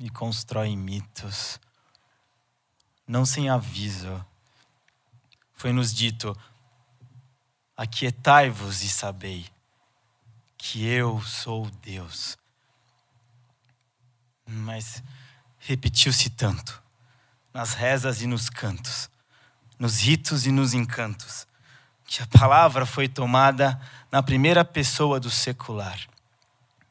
e constroem mitos. Não sem aviso. Foi-nos dito: Aquietai-vos e sabei que eu sou Deus. Mas repetiu-se tanto, nas rezas e nos cantos, nos ritos e nos encantos, que a palavra foi tomada na primeira pessoa do secular.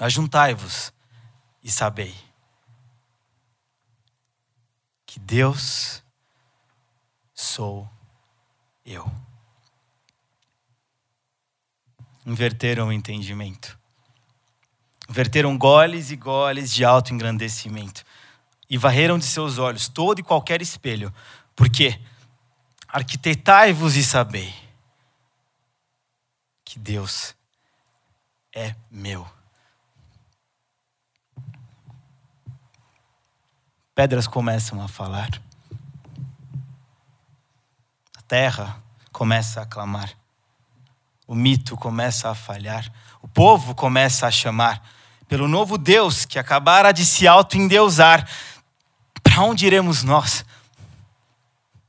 Ajuntai-vos e sabei que Deus sou eu. Inverteram o entendimento. Inverteram goles e goles de alto engrandecimento. E varreram de seus olhos todo e qualquer espelho. Porque arquitetai-vos e sabei que Deus é meu. Pedras começam a falar. A terra começa a clamar. O mito começa a falhar. O povo começa a chamar pelo novo Deus que acabara de se auto-endeusar. Para onde iremos nós?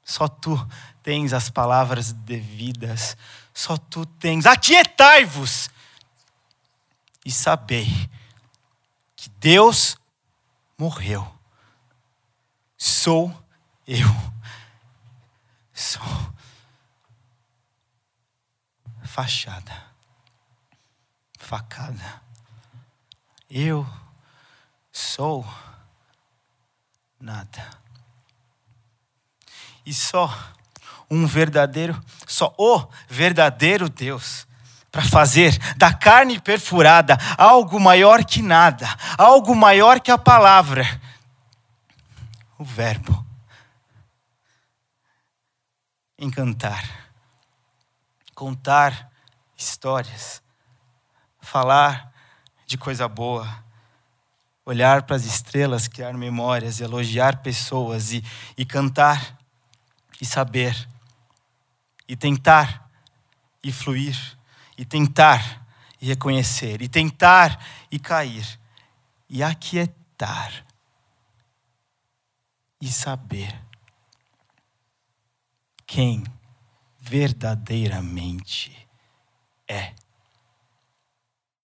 Só tu tens as palavras devidas. Só tu tens. Aquietai-vos e sabei que Deus morreu sou eu. Sou fachada, facada. Eu sou nada. E só um verdadeiro, só o verdadeiro Deus para fazer da carne perfurada algo maior que nada, algo maior que a palavra o Verbo. Encantar, contar histórias, falar de coisa boa, olhar para as estrelas, criar memórias, elogiar pessoas e, e cantar e saber, e tentar e fluir, e tentar e reconhecer, e tentar e cair, e aquietar e saber quem verdadeiramente é.